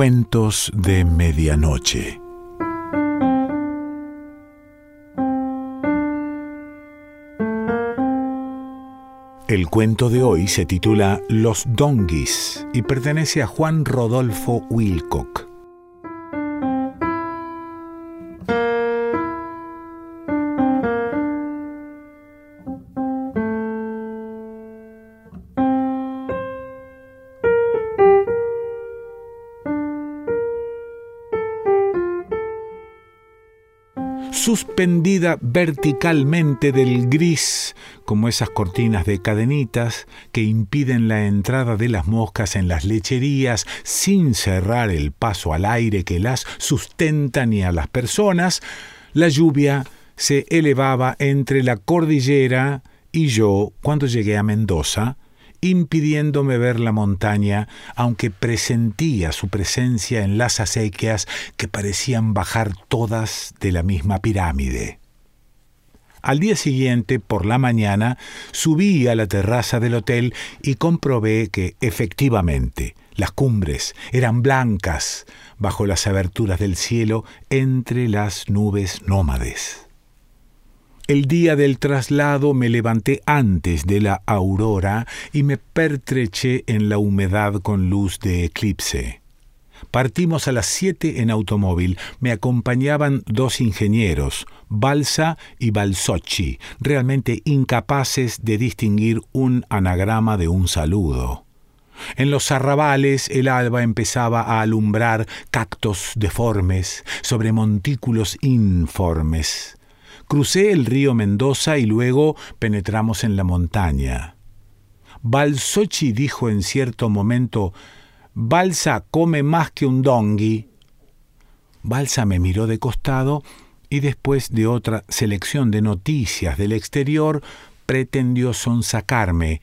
Cuentos de Medianoche. El cuento de hoy se titula Los Donguis y pertenece a Juan Rodolfo Wilcock. Suspendida verticalmente del gris, como esas cortinas de cadenitas que impiden la entrada de las moscas en las lecherías sin cerrar el paso al aire que las sustenta ni a las personas, la lluvia se elevaba entre la cordillera y yo, cuando llegué a Mendoza, impidiéndome ver la montaña, aunque presentía su presencia en las acequias que parecían bajar todas de la misma pirámide. Al día siguiente, por la mañana, subí a la terraza del hotel y comprobé que, efectivamente, las cumbres eran blancas bajo las aberturas del cielo entre las nubes nómades. El día del traslado me levanté antes de la aurora y me pertreché en la humedad con luz de eclipse. Partimos a las siete en automóvil. Me acompañaban dos ingenieros, Balsa y Balsocci, realmente incapaces de distinguir un anagrama de un saludo. En los arrabales el alba empezaba a alumbrar cactos deformes sobre montículos informes. Crucé el río Mendoza y luego penetramos en la montaña. Balsochi dijo en cierto momento, Balsa come más que un dongui. Balsa me miró de costado y después de otra selección de noticias del exterior pretendió sonsacarme.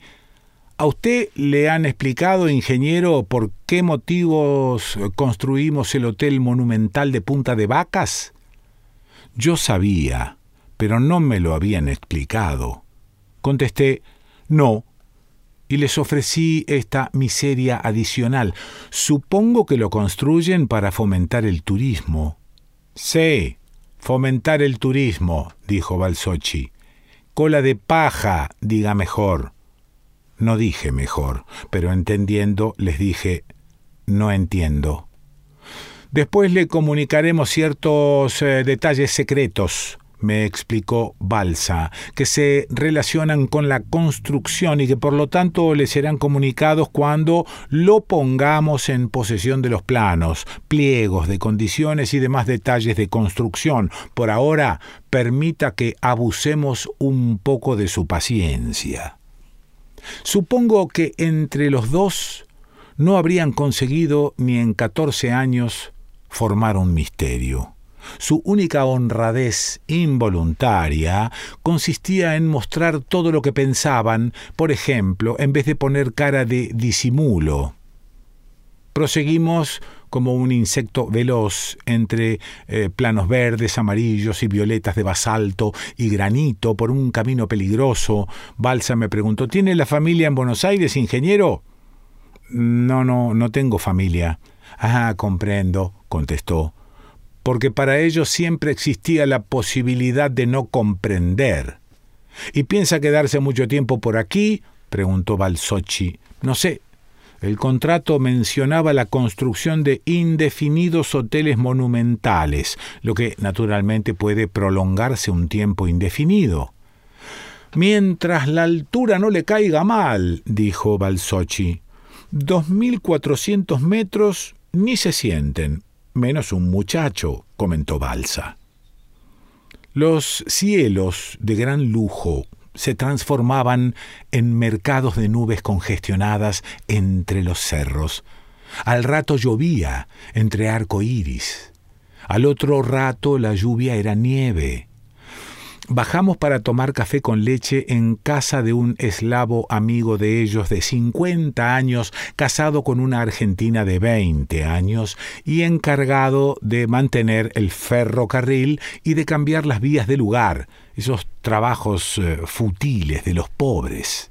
¿A usted le han explicado, ingeniero, por qué motivos construimos el Hotel Monumental de Punta de Vacas? Yo sabía pero no me lo habían explicado. Contesté, no, y les ofrecí esta miseria adicional. Supongo que lo construyen para fomentar el turismo. Sí, fomentar el turismo, dijo Balsochi. Cola de paja, diga mejor. No dije mejor, pero entendiendo les dije, no entiendo. Después le comunicaremos ciertos eh, detalles secretos me explicó Balsa, que se relacionan con la construcción y que por lo tanto le serán comunicados cuando lo pongamos en posesión de los planos, pliegos de condiciones y demás detalles de construcción. Por ahora, permita que abusemos un poco de su paciencia. Supongo que entre los dos no habrían conseguido ni en catorce años formar un misterio. Su única honradez involuntaria consistía en mostrar todo lo que pensaban, por ejemplo, en vez de poner cara de disimulo. Proseguimos como un insecto veloz entre eh, planos verdes, amarillos y violetas de basalto y granito por un camino peligroso. Balsa me preguntó ¿Tiene la familia en Buenos Aires, ingeniero? No, no, no tengo familia. Ah, comprendo, contestó porque para ellos siempre existía la posibilidad de no comprender. ¿Y piensa quedarse mucho tiempo por aquí? preguntó Balsochi. No sé. El contrato mencionaba la construcción de indefinidos hoteles monumentales, lo que naturalmente puede prolongarse un tiempo indefinido. Mientras la altura no le caiga mal, dijo Balsochi. Dos mil cuatrocientos metros ni se sienten menos un muchacho, comentó Balsa. Los cielos de gran lujo se transformaban en mercados de nubes congestionadas entre los cerros. Al rato llovía entre arco iris. Al otro rato la lluvia era nieve. Bajamos para tomar café con leche en casa de un eslavo amigo de ellos de 50 años, casado con una argentina de 20 años y encargado de mantener el ferrocarril y de cambiar las vías de lugar, esos trabajos eh, futiles de los pobres.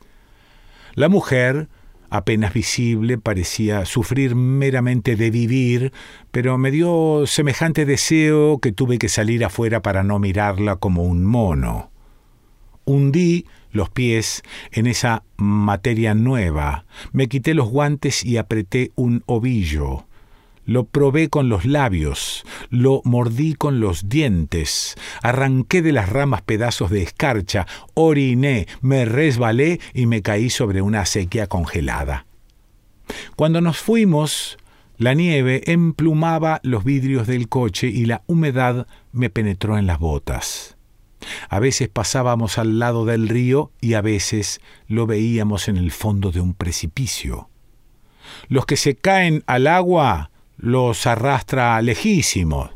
La mujer, apenas visible, parecía sufrir meramente de vivir, pero me dio semejante deseo que tuve que salir afuera para no mirarla como un mono. Hundí los pies en esa materia nueva, me quité los guantes y apreté un ovillo. Lo probé con los labios, lo mordí con los dientes, arranqué de las ramas pedazos de escarcha, oriné, me resbalé y me caí sobre una acequia congelada. Cuando nos fuimos, la nieve emplumaba los vidrios del coche y la humedad me penetró en las botas. A veces pasábamos al lado del río y a veces lo veíamos en el fondo de un precipicio. Los que se caen al agua los arrastra lejísimos,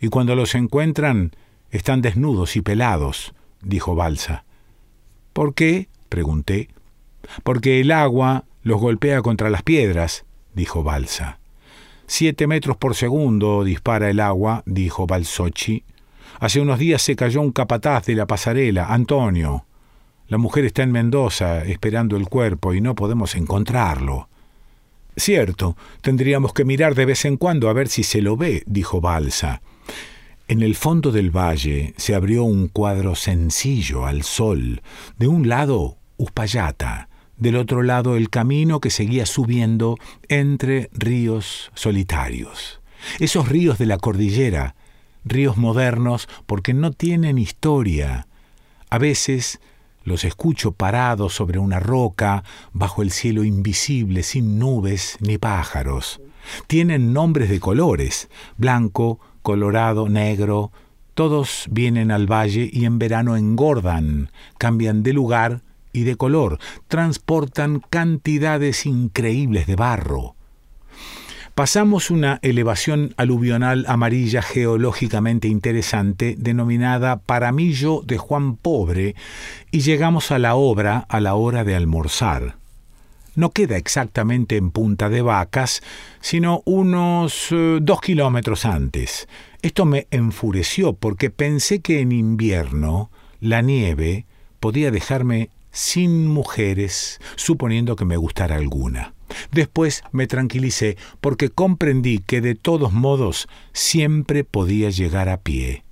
y cuando los encuentran están desnudos y pelados, dijo Balsa. ¿Por qué? pregunté. Porque el agua los golpea contra las piedras, dijo Balsa. Siete metros por segundo dispara el agua, dijo Balsochi. Hace unos días se cayó un capataz de la pasarela, Antonio. La mujer está en Mendoza esperando el cuerpo y no podemos encontrarlo. Cierto, tendríamos que mirar de vez en cuando a ver si se lo ve, dijo Balsa. En el fondo del valle se abrió un cuadro sencillo al sol. De un lado, Uspallata, del otro lado el camino que seguía subiendo entre ríos solitarios. Esos ríos de la cordillera, ríos modernos porque no tienen historia. A veces los escucho parados sobre una roca, bajo el cielo invisible, sin nubes ni pájaros. Tienen nombres de colores, blanco, colorado, negro. Todos vienen al valle y en verano engordan, cambian de lugar y de color, transportan cantidades increíbles de barro. Pasamos una elevación aluvional amarilla geológicamente interesante denominada Paramillo de Juan Pobre y llegamos a la obra a la hora de almorzar. No queda exactamente en Punta de Vacas, sino unos eh, dos kilómetros antes. Esto me enfureció porque pensé que en invierno la nieve podía dejarme sin mujeres, suponiendo que me gustara alguna. Después me tranquilicé porque comprendí que de todos modos siempre podía llegar a pie.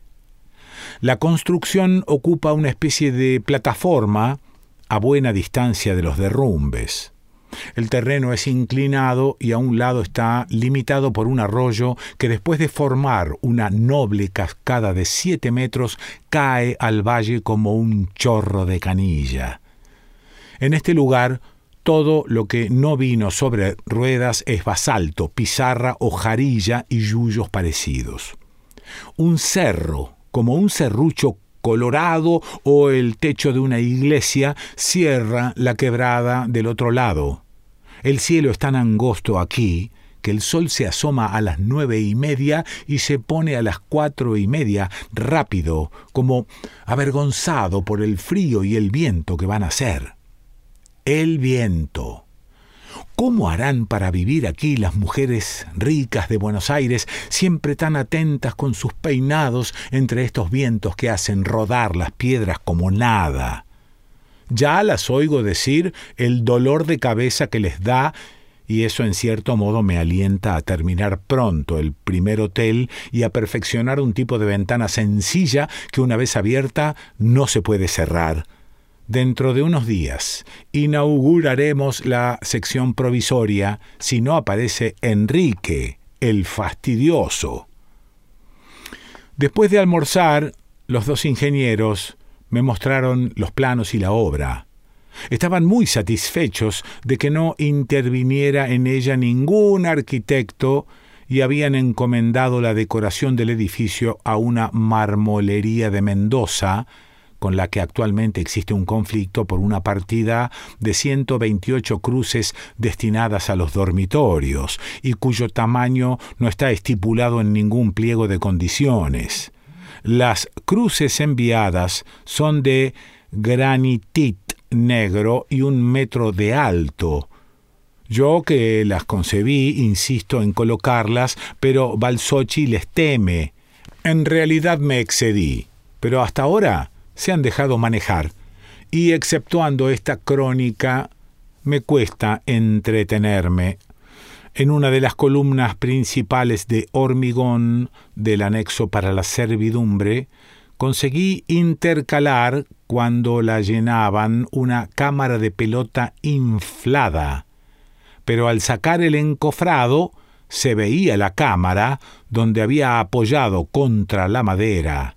La construcción ocupa una especie de plataforma a buena distancia de los derrumbes. El terreno es inclinado y a un lado está limitado por un arroyo que después de formar una noble cascada de siete metros cae al valle como un chorro de canilla. En este lugar todo lo que no vino sobre ruedas es basalto, pizarra, hojarilla y yuyos parecidos. Un cerro, como un serrucho colorado o el techo de una iglesia, cierra la quebrada del otro lado. El cielo es tan angosto aquí que el sol se asoma a las nueve y media y se pone a las cuatro y media, rápido, como avergonzado por el frío y el viento que van a ser el viento. ¿Cómo harán para vivir aquí las mujeres ricas de Buenos Aires, siempre tan atentas con sus peinados entre estos vientos que hacen rodar las piedras como nada? Ya las oigo decir el dolor de cabeza que les da y eso en cierto modo me alienta a terminar pronto el primer hotel y a perfeccionar un tipo de ventana sencilla que una vez abierta no se puede cerrar Dentro de unos días inauguraremos la sección provisoria si no aparece Enrique, el fastidioso. Después de almorzar, los dos ingenieros me mostraron los planos y la obra. Estaban muy satisfechos de que no interviniera en ella ningún arquitecto y habían encomendado la decoración del edificio a una marmolería de Mendoza, con la que actualmente existe un conflicto por una partida de 128 cruces destinadas a los dormitorios y cuyo tamaño no está estipulado en ningún pliego de condiciones. Las cruces enviadas son de granitit negro y un metro de alto. Yo que las concebí, insisto en colocarlas, pero Balsochi les teme. En realidad me excedí, pero hasta ahora se han dejado manejar, y exceptuando esta crónica, me cuesta entretenerme. En una de las columnas principales de hormigón del anexo para la servidumbre, conseguí intercalar, cuando la llenaban, una cámara de pelota inflada. Pero al sacar el encofrado, se veía la cámara donde había apoyado contra la madera.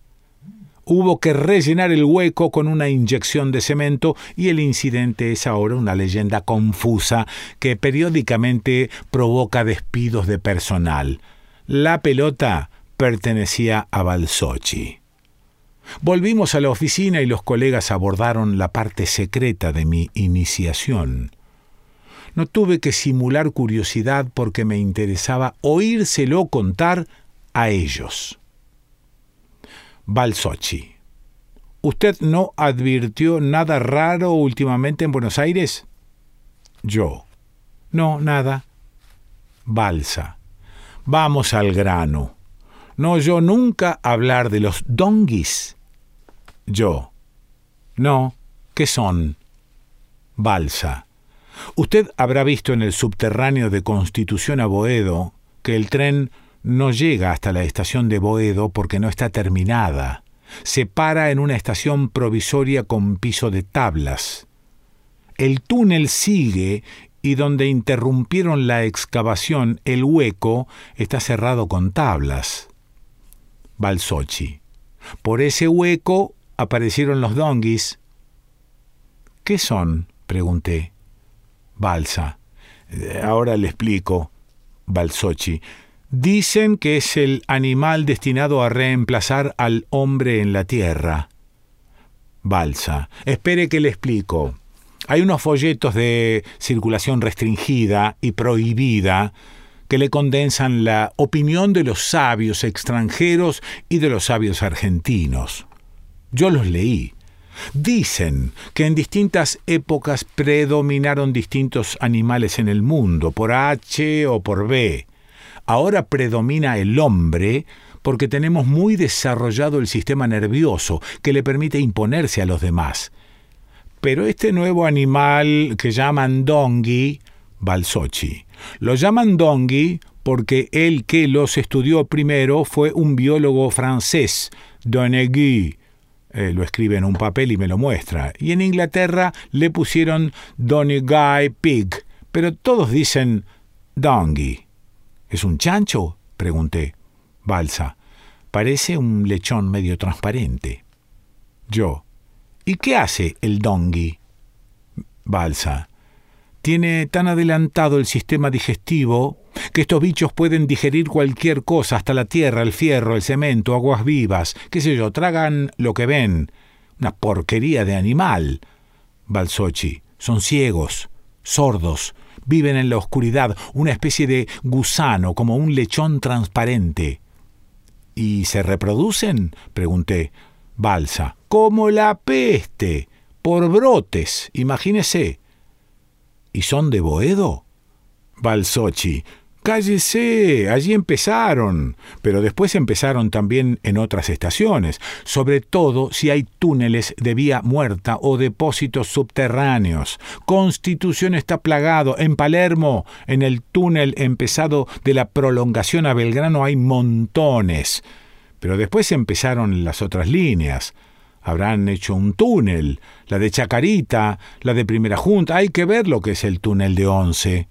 Hubo que rellenar el hueco con una inyección de cemento y el incidente es ahora una leyenda confusa que periódicamente provoca despidos de personal. La pelota pertenecía a Balsochi. Volvimos a la oficina y los colegas abordaron la parte secreta de mi iniciación. No tuve que simular curiosidad porque me interesaba oírselo contar a ellos. Balsochi. ¿Usted no advirtió nada raro últimamente en Buenos Aires? Yo. No, nada. Balsa. Vamos al grano. No oyó nunca hablar de los donguis. Yo. No. ¿Qué son? Balsa. Usted habrá visto en el subterráneo de Constitución a Boedo que el tren no llega hasta la estación de Boedo porque no está terminada. Se para en una estación provisoria con piso de tablas. El túnel sigue y donde interrumpieron la excavación, el hueco está cerrado con tablas. Balsochi. Por ese hueco aparecieron los donguis. ¿Qué son? pregunté. Balsa. Eh, ahora le explico. Balsochi. Dicen que es el animal destinado a reemplazar al hombre en la tierra. Balsa. Espere que le explico. Hay unos folletos de circulación restringida y prohibida que le condensan la opinión de los sabios extranjeros y de los sabios argentinos. Yo los leí. Dicen que en distintas épocas predominaron distintos animales en el mundo, por H o por B. Ahora predomina el hombre porque tenemos muy desarrollado el sistema nervioso que le permite imponerse a los demás. Pero este nuevo animal que llaman Dongui, Balsochi, lo llaman Dongui porque el que los estudió primero fue un biólogo francés, Donegui, eh, lo escribe en un papel y me lo muestra. Y en Inglaterra le pusieron Donegal Pig, pero todos dicen Dongy. ¿Es un chancho? pregunté. Balsa. Parece un lechón medio transparente. Yo. ¿Y qué hace el dongi? Balsa. Tiene tan adelantado el sistema digestivo que estos bichos pueden digerir cualquier cosa, hasta la tierra, el fierro, el cemento, aguas vivas, qué sé yo, tragan lo que ven. Una porquería de animal. Balsochi. Son ciegos, sordos, viven en la oscuridad, una especie de gusano, como un lechón transparente. ¿Y se reproducen? pregunté. Balsa. Como la peste. Por brotes, imagínese. ¿Y son de Boedo? Balsochi. Cállese, allí empezaron, pero después empezaron también en otras estaciones, sobre todo si hay túneles de vía muerta o depósitos subterráneos. Constitución está plagado. En Palermo, en el túnel empezado de la prolongación a Belgrano hay montones. Pero después empezaron las otras líneas. Habrán hecho un túnel, la de Chacarita, la de Primera Junta. Hay que ver lo que es el túnel de Once.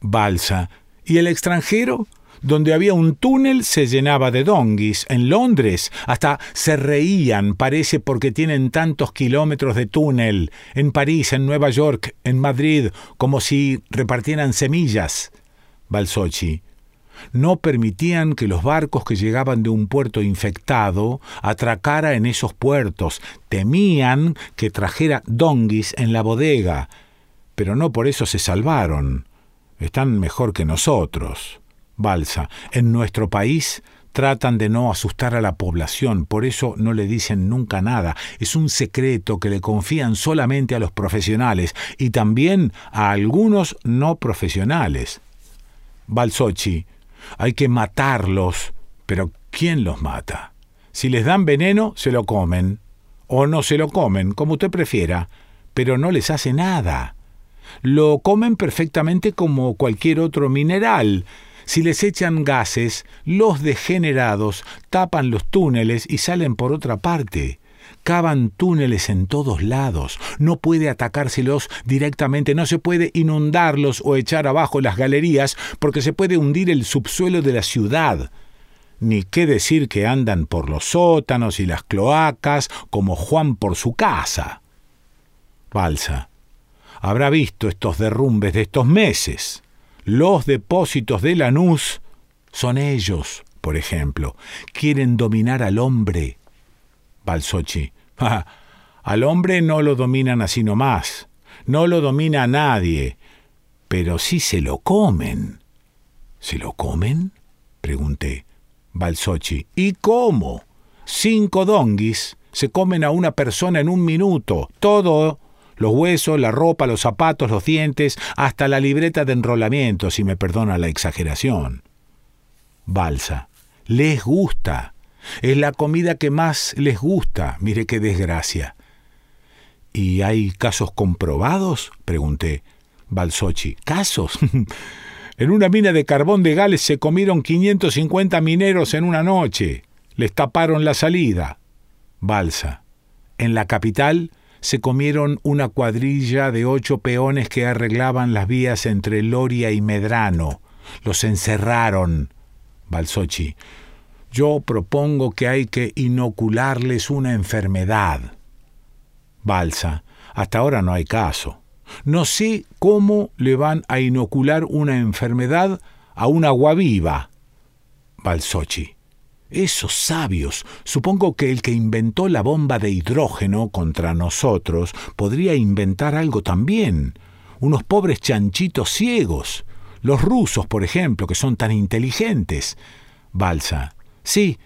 Balsa y el extranjero, donde había un túnel, se llenaba de donguis. En Londres hasta se reían, parece, porque tienen tantos kilómetros de túnel. En París, en Nueva York, en Madrid, como si repartieran semillas. Balsochi. No permitían que los barcos que llegaban de un puerto infectado atracara en esos puertos. Temían que trajera donguis en la bodega. Pero no por eso se salvaron están mejor que nosotros. Balsa, en nuestro país tratan de no asustar a la población, por eso no le dicen nunca nada. Es un secreto que le confían solamente a los profesionales y también a algunos no profesionales. Balsochi, hay que matarlos, pero ¿quién los mata? Si les dan veneno, se lo comen, o no se lo comen, como usted prefiera, pero no les hace nada. Lo comen perfectamente como cualquier otro mineral. Si les echan gases, los degenerados tapan los túneles y salen por otra parte. Cavan túneles en todos lados. No puede atacárselos directamente, no se puede inundarlos o echar abajo las galerías porque se puede hundir el subsuelo de la ciudad. Ni qué decir que andan por los sótanos y las cloacas como Juan por su casa. Balsa. Habrá visto estos derrumbes de estos meses. Los depósitos de Lanús son ellos, por ejemplo. Quieren dominar al hombre. Balsochi. Al hombre no lo dominan así nomás. No lo domina nadie. Pero sí se lo comen. ¿Se lo comen? pregunté. Balsochi. ¿Y cómo? Cinco donguis se comen a una persona en un minuto. Todo los huesos, la ropa, los zapatos, los dientes, hasta la libreta de enrolamiento, si me perdona la exageración. Balsa. Les gusta. Es la comida que más les gusta. Mire qué desgracia. ¿Y hay casos comprobados? pregunté. Balsochi. ¿Casos? en una mina de carbón de Gales se comieron 550 mineros en una noche. Les taparon la salida. Balsa. En la capital se comieron una cuadrilla de ocho peones que arreglaban las vías entre Loria y Medrano. Los encerraron. Balsochi. Yo propongo que hay que inocularles una enfermedad. Balsa. Hasta ahora no hay caso. No sé cómo le van a inocular una enfermedad a un agua viva. Balsochi. Esos sabios. Supongo que el que inventó la bomba de hidrógeno contra nosotros podría inventar algo también. Unos pobres chanchitos ciegos. Los rusos, por ejemplo, que son tan inteligentes. Balsa. Sí.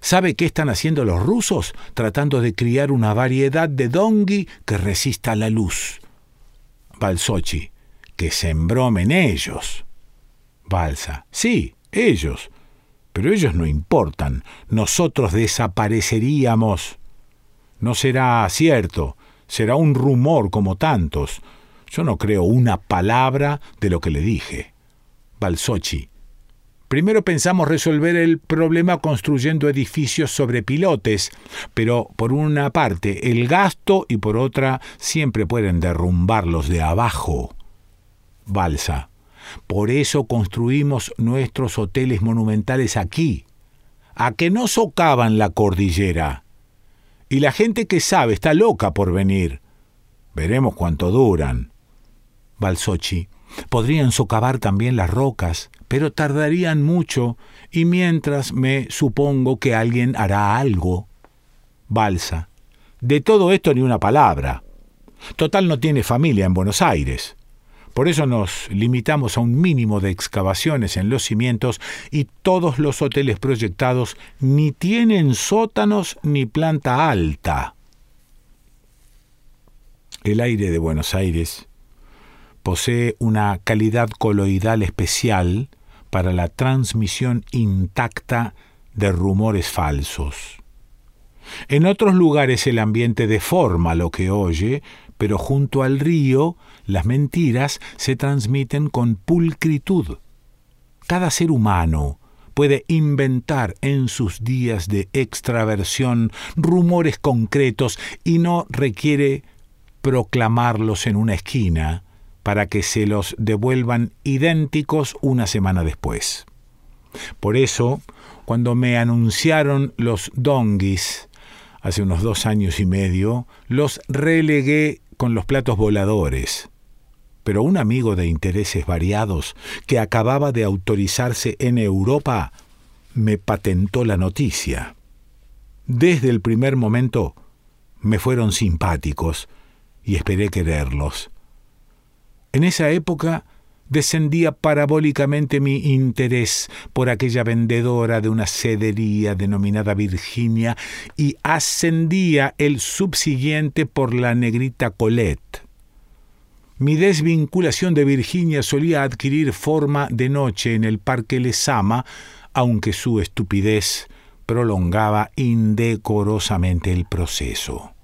¿Sabe qué están haciendo los rusos? Tratando de criar una variedad de dongui que resista la luz. Balsochi. Que se embromen ellos. Balsa. Sí, ellos pero ellos no importan, nosotros desapareceríamos. No será cierto, será un rumor como tantos. Yo no creo una palabra de lo que le dije. Balsochi. Primero pensamos resolver el problema construyendo edificios sobre pilotes, pero por una parte el gasto y por otra siempre pueden derrumbarlos de abajo. Balsa. Por eso construimos nuestros hoteles monumentales aquí, a que no socavan la cordillera. Y la gente que sabe está loca por venir. Veremos cuánto duran. Balsochi. Podrían socavar también las rocas, pero tardarían mucho, y mientras me supongo que alguien hará algo. Balsa. De todo esto ni una palabra. Total no tiene familia en Buenos Aires. Por eso nos limitamos a un mínimo de excavaciones en los cimientos y todos los hoteles proyectados ni tienen sótanos ni planta alta. El aire de Buenos Aires posee una calidad coloidal especial para la transmisión intacta de rumores falsos. En otros lugares el ambiente deforma lo que oye, pero junto al río las mentiras se transmiten con pulcritud. Cada ser humano puede inventar en sus días de extraversión rumores concretos y no requiere proclamarlos en una esquina para que se los devuelvan idénticos una semana después. Por eso, cuando me anunciaron los donguis hace unos dos años y medio, los relegué con los platos voladores pero un amigo de intereses variados que acababa de autorizarse en Europa me patentó la noticia. Desde el primer momento me fueron simpáticos y esperé quererlos. En esa época descendía parabólicamente mi interés por aquella vendedora de una sedería denominada Virginia y ascendía el subsiguiente por la negrita Colette. Mi desvinculación de Virginia solía adquirir forma de noche en el Parque Lesama, aunque su estupidez prolongaba indecorosamente el proceso.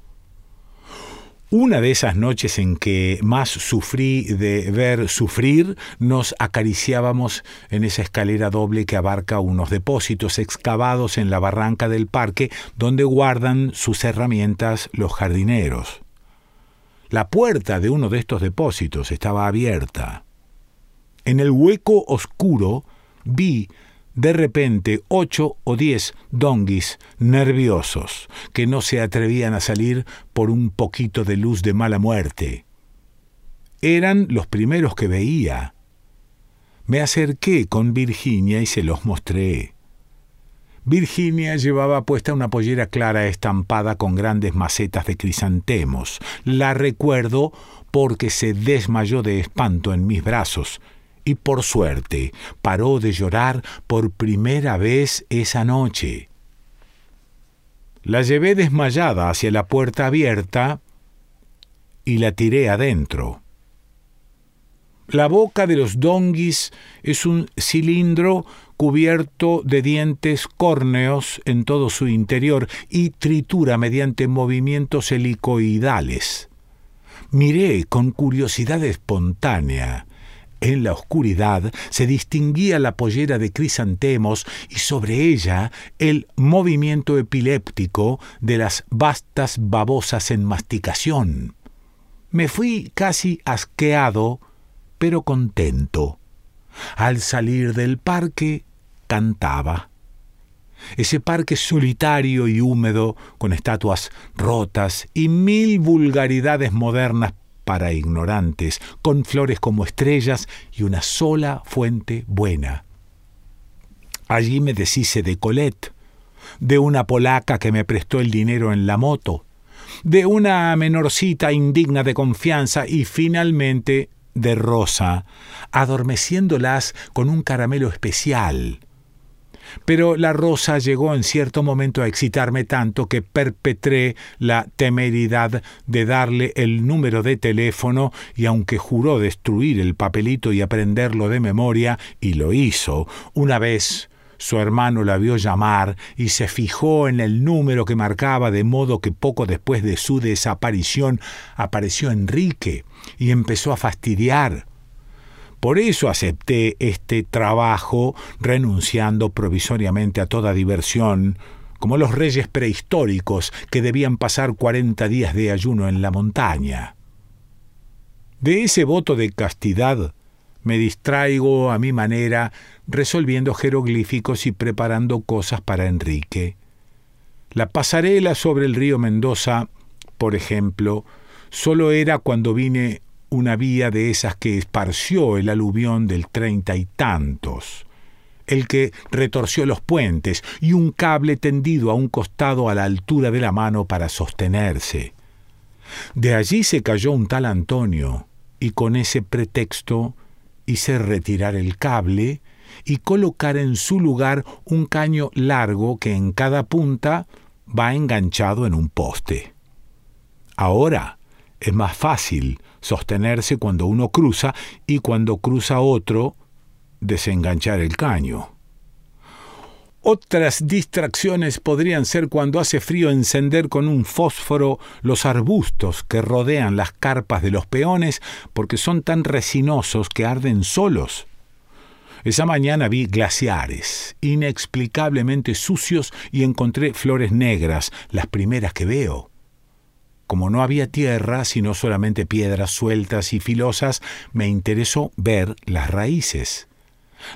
Una de esas noches en que más sufrí de ver sufrir, nos acariciábamos en esa escalera doble que abarca unos depósitos excavados en la barranca del parque donde guardan sus herramientas los jardineros. La puerta de uno de estos depósitos estaba abierta. En el hueco oscuro vi de repente ocho o diez donguis nerviosos que no se atrevían a salir por un poquito de luz de mala muerte. Eran los primeros que veía. Me acerqué con Virginia y se los mostré. Virginia llevaba puesta una pollera clara estampada con grandes macetas de crisantemos. La recuerdo porque se desmayó de espanto en mis brazos y por suerte paró de llorar por primera vez esa noche. La llevé desmayada hacia la puerta abierta y la tiré adentro. La boca de los donguis es un cilindro cubierto de dientes córneos en todo su interior y tritura mediante movimientos helicoidales. Miré con curiosidad espontánea en la oscuridad se distinguía la pollera de crisantemos y sobre ella el movimiento epiléptico de las vastas babosas en masticación. Me fui casi asqueado, pero contento. Al salir del parque, cantaba. Ese parque solitario y húmedo, con estatuas rotas y mil vulgaridades modernas para ignorantes, con flores como estrellas y una sola fuente buena. Allí me deshice de Colette, de una polaca que me prestó el dinero en la moto, de una menorcita indigna de confianza y finalmente de Rosa, adormeciéndolas con un caramelo especial, pero la rosa llegó en cierto momento a excitarme tanto que perpetré la temeridad de darle el número de teléfono y aunque juró destruir el papelito y aprenderlo de memoria, y lo hizo, una vez su hermano la vio llamar y se fijó en el número que marcaba de modo que poco después de su desaparición apareció Enrique y empezó a fastidiar. Por eso acepté este trabajo renunciando provisoriamente a toda diversión, como los reyes prehistóricos que debían pasar cuarenta días de ayuno en la montaña. De ese voto de castidad me distraigo a mi manera resolviendo jeroglíficos y preparando cosas para Enrique. La pasarela sobre el río Mendoza, por ejemplo, solo era cuando vine una vía de esas que esparció el aluvión del treinta y tantos, el que retorció los puentes y un cable tendido a un costado a la altura de la mano para sostenerse. De allí se cayó un tal Antonio, y con ese pretexto hice retirar el cable y colocar en su lugar un caño largo que en cada punta va enganchado en un poste. Ahora es más fácil sostenerse cuando uno cruza y cuando cruza otro, desenganchar el caño. Otras distracciones podrían ser cuando hace frío encender con un fósforo los arbustos que rodean las carpas de los peones porque son tan resinosos que arden solos. Esa mañana vi glaciares, inexplicablemente sucios, y encontré flores negras, las primeras que veo. Como no había tierra, sino solamente piedras sueltas y filosas, me interesó ver las raíces.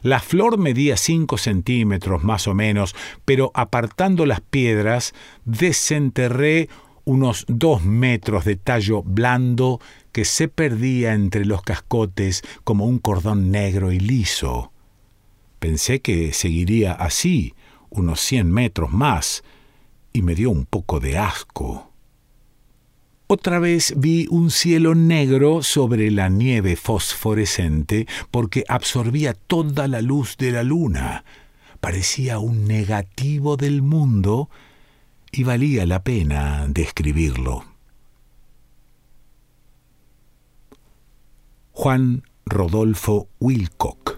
La flor medía cinco centímetros más o menos, pero apartando las piedras, desenterré unos dos metros de tallo blando que se perdía entre los cascotes como un cordón negro y liso. Pensé que seguiría así, unos cien metros más, y me dio un poco de asco. Otra vez vi un cielo negro sobre la nieve fosforescente porque absorbía toda la luz de la luna. Parecía un negativo del mundo y valía la pena describirlo. Juan Rodolfo Wilcock